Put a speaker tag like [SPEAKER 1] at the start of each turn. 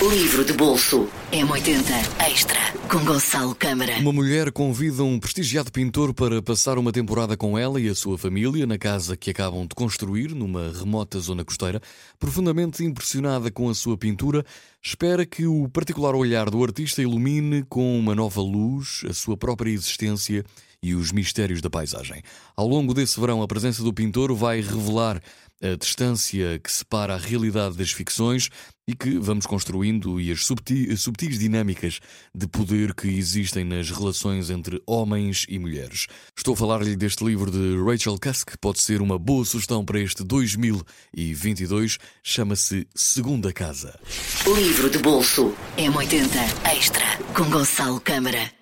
[SPEAKER 1] Livro de bolso M80 Extra com Gonçalo Câmara.
[SPEAKER 2] Uma mulher convida um prestigiado pintor para passar uma temporada com ela e a sua família na casa que acabam de construir numa remota zona costeira. Profundamente impressionada com a sua pintura, espera que o particular olhar do artista ilumine com uma nova luz a sua própria existência e os mistérios da paisagem. Ao longo desse verão, a presença do pintor vai revelar a distância que separa a realidade das ficções e que vamos construindo e as subtis, dinâmicas de poder que existem nas relações entre homens e mulheres. Estou a falar-lhe deste livro de Rachel Cusk, pode ser uma boa sugestão para este 2022. Chama-se Segunda Casa.
[SPEAKER 1] Livro de bolso M80 Extra com Gonçalo Câmara.